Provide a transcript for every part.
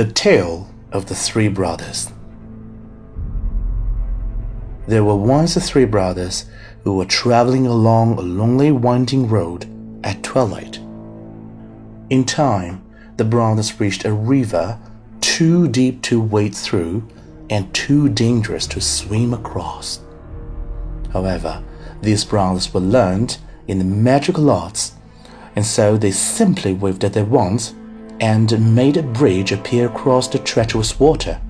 The Tale of the Three Brothers. There were once three brothers who were traveling along a lonely winding road at twilight. In time, the brothers reached a river too deep to wade through and too dangerous to swim across. However, these brothers were learned in the magical arts, and so they simply waved at their wands and made a bridge appear across the treacherous water.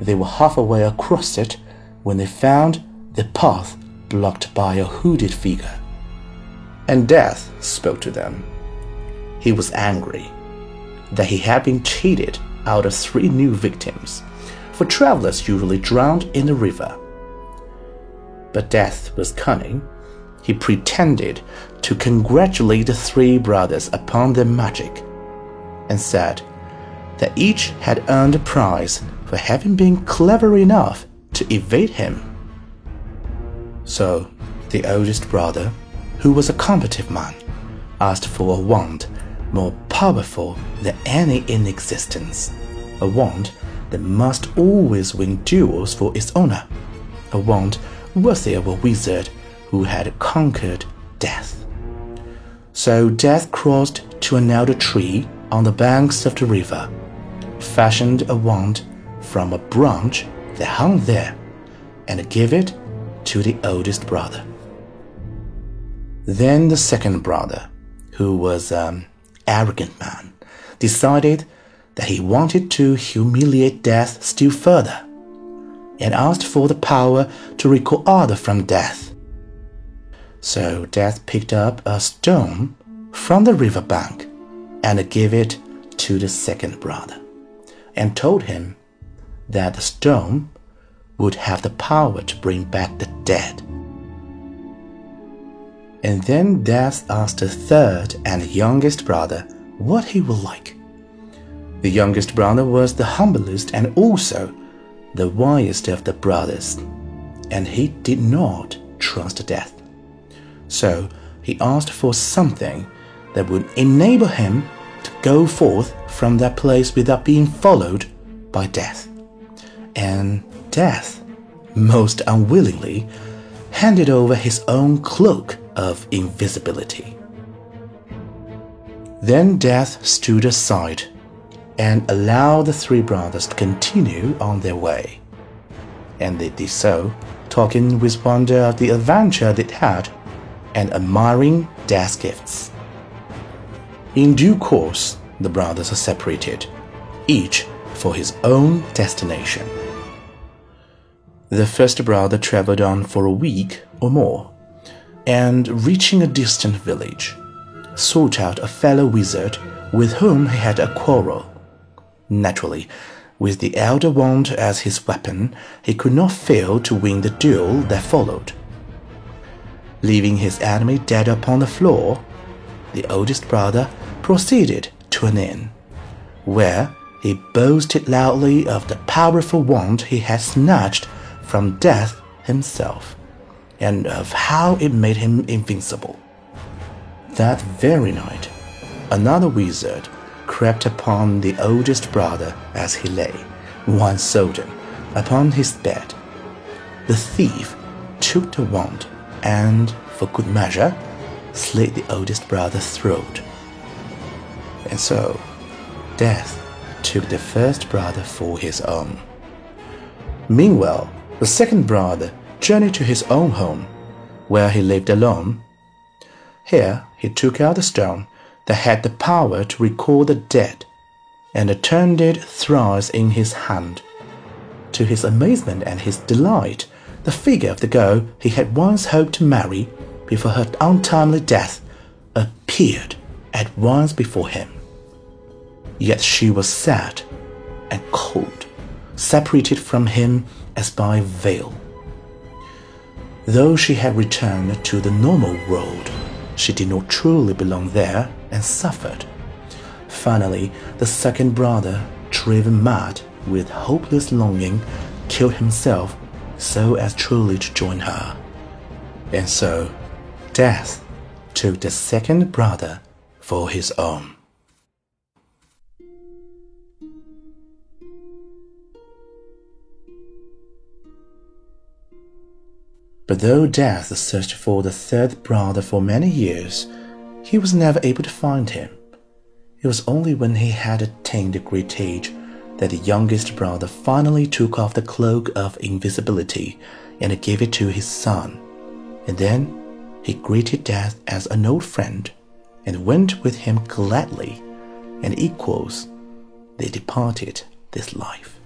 They were halfway across it when they found the path blocked by a hooded figure. And Death spoke to them. He was angry that he had been cheated out of three new victims, for travelers usually drowned in the river. But Death was cunning. He pretended to congratulate the three brothers upon their magic, and said that each had earned a prize for having been clever enough to evade him. So, the oldest brother, who was a combative man, asked for a wand more powerful than any in existence, a wand that must always win duels for its owner, a wand worthy of a wizard who had conquered death. So Death crossed to an elder tree on the banks of the river, fashioned a wand from a branch that hung there, and gave it to the oldest brother. Then the second brother, who was an arrogant man, decided that he wanted to humiliate death still further, and asked for the power to recall others from death. So Death picked up a stone from the river bank and gave it to the second brother, and told him that the stone would have the power to bring back the dead. And then Death asked the third and youngest brother what he would like. The youngest brother was the humblest and also the wisest of the brothers, and he did not trust death. So he asked for something that would enable him go forth from that place without being followed by death. And death, most unwillingly, handed over his own cloak of invisibility. Then death stood aside and allowed the three brothers to continue on their way. And they did so, talking with wonder of the adventure they'd had and admiring death's gifts. In due course, the brothers are separated, each for his own destination. The first brother traveled on for a week or more, and reaching a distant village, sought out a fellow wizard with whom he had a quarrel. Naturally, with the elder wand as his weapon, he could not fail to win the duel that followed. Leaving his enemy dead upon the floor, the oldest brother proceeded to an inn, where he boasted loudly of the powerful wand he had snatched from death himself, and of how it made him invincible. That very night, another wizard crept upon the oldest brother as he lay, one soldier's, upon his bed. The thief took the wand and, for good measure, slit the oldest brother's throat. And so, death took the first brother for his own. Meanwhile, the second brother journeyed to his own home, where he lived alone. Here he took out the stone that had the power to recall the dead, and turned it thrice in his hand. To his amazement and his delight, the figure of the girl he had once hoped to marry before her untimely death appeared at once before him. Yet she was sad and cold, separated from him as by veil. Though she had returned to the normal world, she did not truly belong there and suffered. Finally, the second brother, driven mad with hopeless longing, killed himself so as truly to join her. And so, death took the second brother for his own. But though Death searched for the third brother for many years, he was never able to find him. It was only when he had attained a great age that the youngest brother finally took off the cloak of invisibility and gave it to his son. And then he greeted Death as an old friend and went with him gladly, and equals they departed this life.